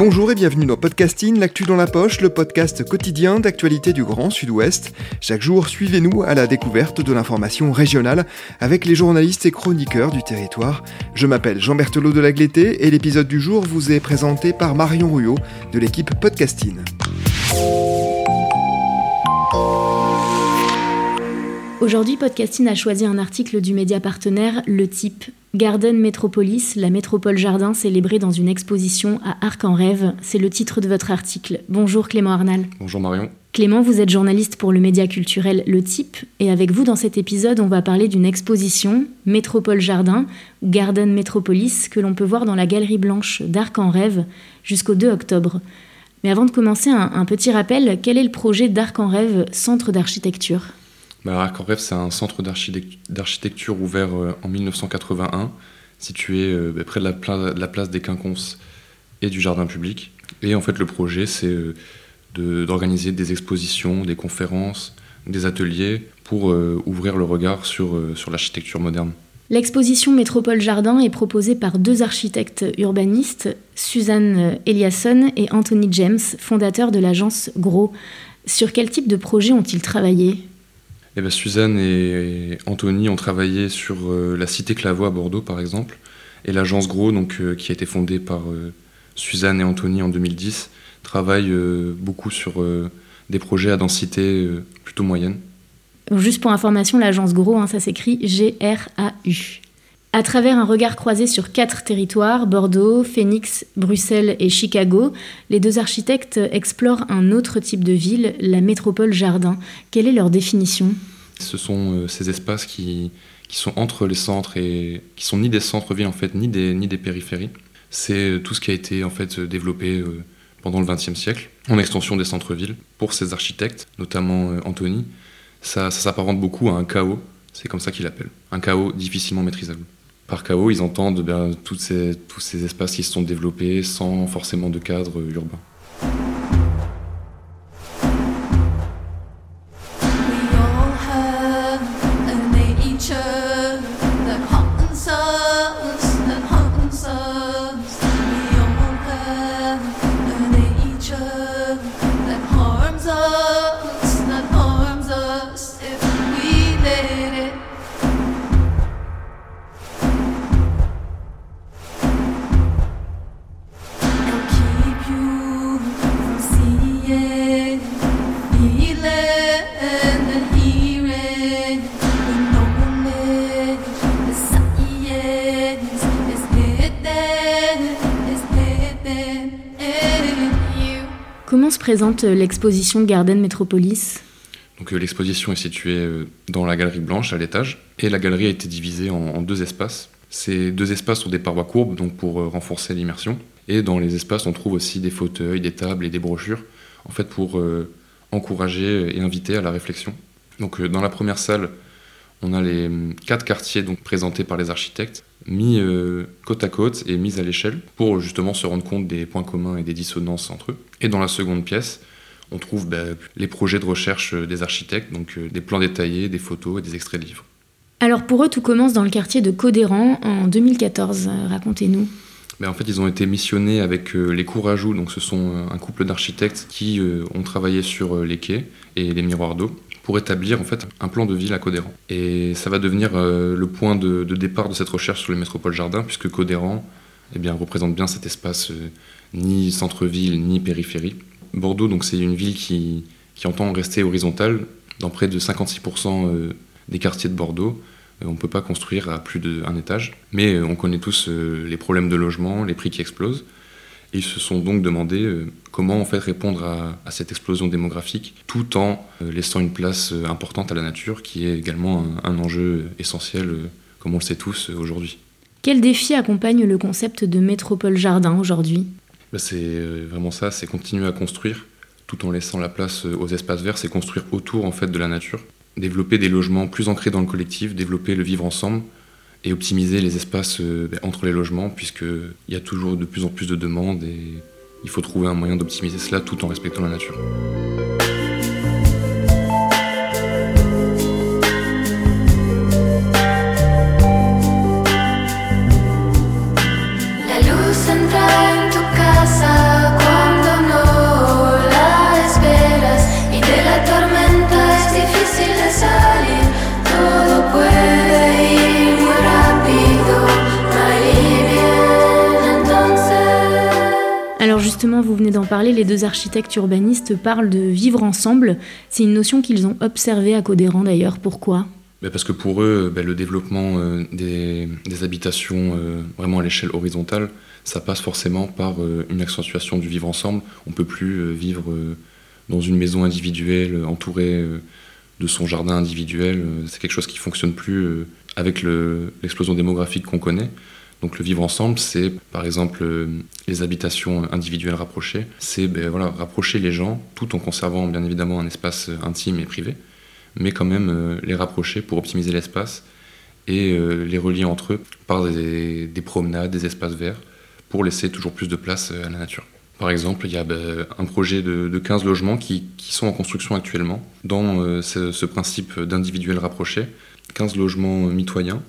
Bonjour et bienvenue dans Podcasting, l'actu dans la poche, le podcast quotidien d'actualité du Grand Sud-Ouest. Chaque jour, suivez-nous à la découverte de l'information régionale avec les journalistes et chroniqueurs du territoire. Je m'appelle Jean Berthelot de Lagleté et l'épisode du jour vous est présenté par Marion Ruot de l'équipe Podcasting. Aujourd'hui, Podcasting a choisi un article du média partenaire Le Type. Garden Metropolis, la métropole jardin célébrée dans une exposition à Arc en Rêve, c'est le titre de votre article. Bonjour Clément Arnal. Bonjour Marion. Clément, vous êtes journaliste pour le média culturel Le Type, et avec vous dans cet épisode, on va parler d'une exposition, Métropole Jardin, Garden Metropolis, que l'on peut voir dans la Galerie Blanche d'Arc en Rêve jusqu'au 2 octobre. Mais avant de commencer, un, un petit rappel, quel est le projet d'Arc en Rêve, centre d'architecture? Rêve, c'est un centre d'architecture ouvert euh, en 1981, situé euh, bah, près de la, place des Quinconces et du jardin public. Et en fait, le projet, c'est euh, d'organiser des expositions, des conférences, des ateliers pour ouvrir le regard sur, sur l'architecture moderne. L'exposition Métropole Jardin est proposée par deux architectes urbanistes, Suzanne Eliasson et Anthony James, fondateurs de l'agence Gros. Sur quel type de projet ont-ils travaillé? Eh ben, Suzanne et Anthony ont travaillé sur euh, la cité Clavois à Bordeaux, par exemple, et l'agence Gros, donc, euh, qui a été fondée par euh, Suzanne et Anthony en 2010, travaille beaucoup sur des projets à densité plutôt moyenne. Juste pour information, l'agence Gros, hein, ça s'écrit G-R-A-U. À travers un regard croisé sur quatre territoires, Bordeaux, Phoenix, Bruxelles et Chicago, les deux architectes explorent un autre type de ville, la métropole jardin. Quelle est leur définition? Ce sont euh, ces espaces qui, sont entre les centres et qui sont ni des centres-villes en fait, ni des, périphéries. C'est euh, tout ce qui a été en fait développé euh, pendant le XXe siècle, en extension des centres-villes. Pour ces architectes, notamment Anthony, ça, ça s'apparente beaucoup à un chaos, c'est comme ça qu'il l'appelle, un chaos difficilement maîtrisable. Par chaos, ils entendent bien, ces, tous ces espaces qui se sont développés sans forcément de cadre urbain. Comment se présente euh, l'exposition Garden Metropolis? Donc, euh, L'exposition est située euh, dans la galerie blanche à l'étage et la galerie a été divisée en, deux espaces. Ces deux espaces ont des parois courbes donc pour renforcer l'immersion et dans les espaces on trouve aussi des fauteuils, des tables et des brochures en fait pour encourager et inviter à la réflexion. Donc dans la première salle on a les hum, quatre quartiers donc présentés par les architectes mis euh, côte à côte et mis à l'échelle pour justement se rendre compte des points communs et des dissonances entre eux. Et dans la seconde pièce, on trouve bah, les projets de recherche euh, des architectes, donc euh, des plans détaillés, des photos et des extraits de livres. Alors pour eux, tout commence dans le quartier de Codéran en 2014. Racontez-nous. Ben, en fait, ils ont été missionnés avec les Courajou, donc ce sont un couple d'architectes qui ont travaillé sur les quais et les miroirs d'eau pour établir en fait un plan de ville à Codéran. Et ça va devenir euh, le point de, départ de cette recherche sur les métropoles jardins, puisque Codéran eh représente bien cet espace euh, ni centre-ville ni périphérie. Bordeaux, donc c'est une ville qui, qui, entend rester horizontale. Dans près de 56% euh, des quartiers de Bordeaux, on ne peut pas construire à plus d'un étage. Mais on connaît tous les problèmes de logement, les prix qui explosent. Ils se sont donc demandé comment en fait répondre à, cette explosion démographique tout en euh, laissant une place euh, importante à la nature qui est également un, enjeu essentiel euh, comme on le sait tous aujourd'hui. Quel défi accompagne le concept de métropole jardin aujourd'hui? Bah, C'est vraiment ça, c'est continuer à construire tout en laissant la place aux espaces verts, c'est construire autour en fait de la nature, développer des logements plus ancrés dans le collectif, développer le vivre ensemble et optimiser les espaces bah, entre les logements puisqu'il y a toujours de plus en plus de demandes et il faut trouver un moyen d'optimiser cela tout en respectant la nature. Justement, vous venez d'en parler, les deux architectes urbanistes parlent de vivre ensemble. C'est une notion qu'ils ont observée à Codéran d'ailleurs. Pourquoi? Ben, parce que pour eux, ben, le développement euh, des, habitations euh, vraiment à l'échelle horizontale, ça passe forcément par euh, une accentuation du vivre ensemble. On ne peut plus vivre dans une maison individuelle entourée de son jardin individuel. C'est quelque chose qui ne fonctionne plus avec l'explosion démographique qu'on connaît. Donc le vivre ensemble, c'est par exemple les habitations individuelles rapprochées. C'est ben, voilà, rapprocher les gens tout en conservant bien évidemment un espace intime et privé mais quand même euh, les rapprocher pour optimiser l'espace et euh, les relier entre eux par des, promenades, des espaces verts, pour laisser toujours plus de place euh, à la nature. Par exemple, il y a ben, un projet de, 15 logements qui, sont en construction actuellement dans ce, principe d'individuel rapproché. 15 logements mitoyens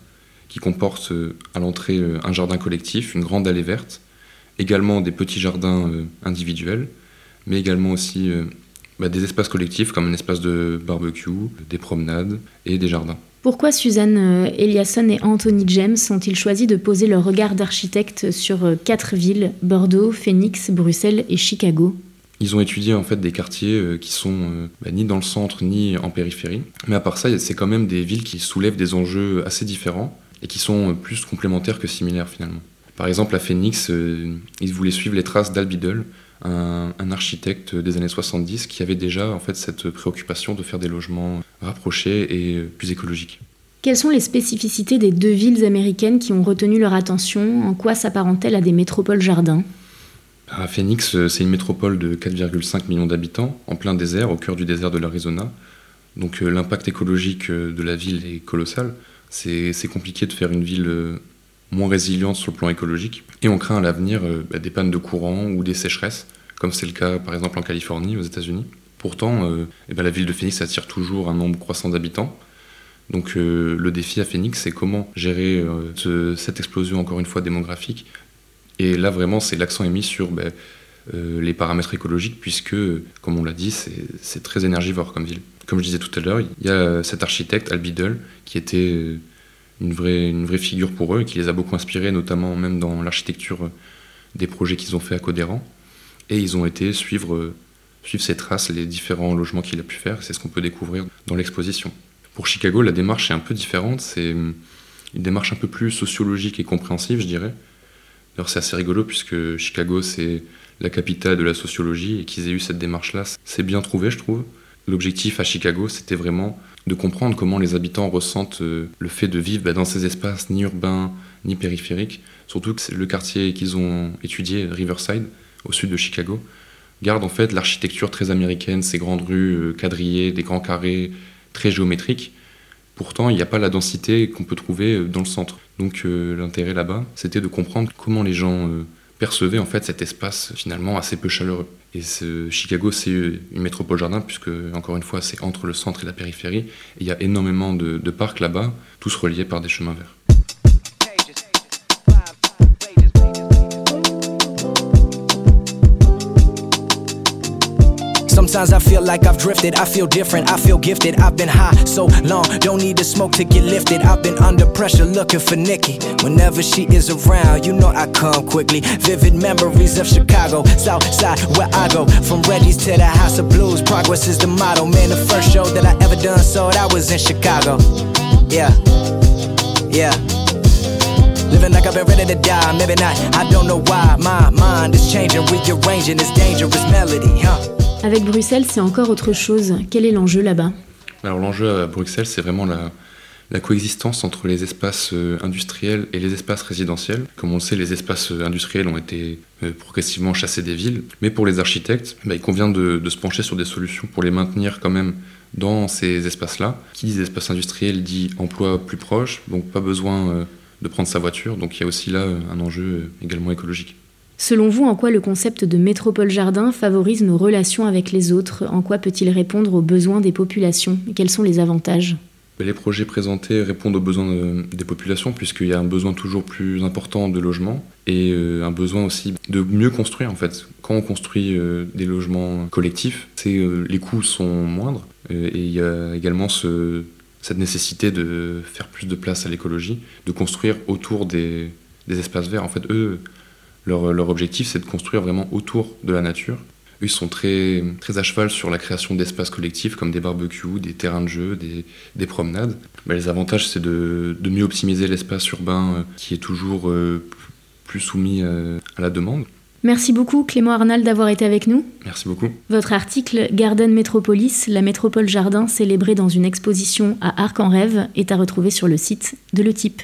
qui comportent à l'entrée un jardin collectif, une grande allée verte, également des petits jardins individuels, mais également aussi bah, des espaces collectifs comme un espace de barbecue, des promenades et des jardins. Pourquoi Suzanne euh, Eliasson et Anthony James ont-ils choisi de poser leur regard d'architecte sur euh, quatre villes, Bordeaux, Phoenix, Bruxelles et Chicago? Ils ont étudié en fait des quartiers euh, qui sont bah, ni dans le centre ni en périphérie. Mais à part ça, c'est quand même des villes qui soulèvent des enjeux assez différents et qui sont plus complémentaires que similaires finalement. Par exemple, à Phoenix, ils voulaient suivre les traces d'Albidel, un, architecte des années 70 qui avait déjà en fait cette préoccupation de faire des logements rapprochés et plus écologiques. Quelles sont les spécificités des deux villes américaines qui ont retenu leur attention? En quoi s'apparente-t-elle à des métropoles jardins? À Phoenix, c'est une métropole de 4,5 millions d'habitants, en plein désert, au cœur du désert de l'Arizona. Donc euh, l'impact écologique euh, de la ville est colossal. C'est compliqué de faire une ville euh, moins résiliente sur le plan écologique. Et on craint à l'avenir euh, bah, des pannes de courant ou des sécheresses, comme c'est le cas par exemple en Californie, aux États-Unis. Pourtant, euh, eh ben, la ville de Phoenix attire toujours un nombre croissant d'habitants. Donc le défi à Phoenix, c'est comment gérer cette explosion, encore une fois, démographique. Et là, vraiment, c'est l'accent est mis sur bah, les paramètres écologiques, puisque, comme on l'a dit, c'est très énergivore comme ville. Comme je disais tout à l'heure, il y a cet architecte, Al Biddle, qui était une vraie, une vraie figure pour eux, qui les a beaucoup inspirés, notamment même dans l'architecture des projets qu'ils ont fait à Codéran. Et ils ont été suivre, suivre ses traces, les différents logements qu'il a pu faire. C'est ce qu'on peut découvrir dans l'exposition. Pour Chicago, la démarche est un peu différente. C'est une démarche un peu plus sociologique et compréhensive, je dirais. D'ailleurs, c'est assez rigolo puisque Chicago, c'est la capitale de la sociologie et qu'ils aient eu cette démarche-là, c'est bien trouvé, je trouve. L'objectif à Chicago, c'était vraiment de comprendre comment les habitants ressentent euh, le fait de vivre bah, dans ces espaces ni urbains ni périphériques. Surtout que le quartier qu'ils ont étudié, Riverside, au sud de Chicago, garde en fait l'architecture très américaine, ces grandes rues euh, quadrillées, des grands carrés très géométriques. Pourtant, il n'y a pas la densité qu'on peut trouver euh, dans le centre. Donc l'intérêt là-bas, c'était de comprendre comment les gens percevaient en fait cet espace finalement assez peu chaleureux. Et Chicago, c'est une métropole jardin, puisque, encore une fois, c'est entre le centre et la périphérie. Il y a énormément de parcs là-bas, tous reliés par des chemins verts. Sometimes I feel like I've drifted. I feel different. I feel gifted. I've been high so long. Don't need the smoke to get lifted. I've been under pressure looking for Nikki. Whenever she is around, you know I come quickly. Vivid memories of Chicago, South Side where I go. From Reddy's to the House of Blues. Progress is the motto. Man, the first show that I ever done sold, I was in Chicago. Yeah. Yeah. Living like I've been ready to die, maybe not. I don't know why. My mind is changing, rearranging this dangerous melody, huh? Avec Bruxelles, c'est encore autre chose. Quel est l'enjeu là-bas? Alors l'enjeu à Bruxelles, c'est vraiment la, coexistence entre les espaces euh, industriels et les espaces résidentiels. Comme on le sait, les espaces euh, industriels ont été euh, progressivement chassés des villes, mais pour les architectes, bah, il convient de, se pencher sur des solutions pour les maintenir quand même dans ces espaces-là. Qui dit espaces industriels dit emploi plus proche, donc pas besoin de prendre sa voiture, donc il y a aussi là un enjeu également écologique. Selon vous, en quoi le concept de métropole jardin favorise nos relations avec les autres? En quoi peut-il répondre aux besoins des populations? Quels sont les avantages? Les projets présentés répondent aux besoins des populations puisqu'il y a un besoin toujours plus important de logements et euh, un besoin aussi de mieux construire en fait. Quand on construit euh, des logements collectifs, euh, les coûts sont moindres et il y a également cette nécessité de faire plus de place à l'écologie, de construire autour des, des espaces verts. En fait, eux, Leur, leur objectif, c'est de construire vraiment autour de la nature. Eux, ils sont très, très à cheval sur la création d'espaces collectifs comme des barbecues, des terrains de jeu, des, des promenades. Mais les avantages, c'est de, de, mieux optimiser l'espace urbain euh, qui est toujours euh, plus soumis euh, à la demande. Merci beaucoup Clément Arnal d'avoir été avec nous. Merci beaucoup. Votre article Garden Metropolis, la métropole jardin célébrée dans une exposition à Arc en Rêve est à retrouver sur le site de Le Type.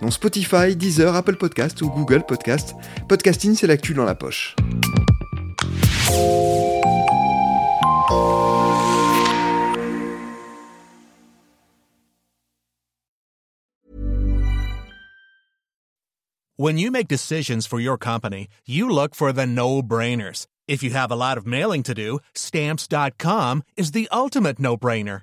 dont Spotify, Deezer, Apple Podcast ou Google Podcast. Podcasting, c'est l'actu dans la poche. When you make decisions for your company, you look for the no-brainers. If you have a lot of mailing to do, stamps.com is the ultimate no-brainer.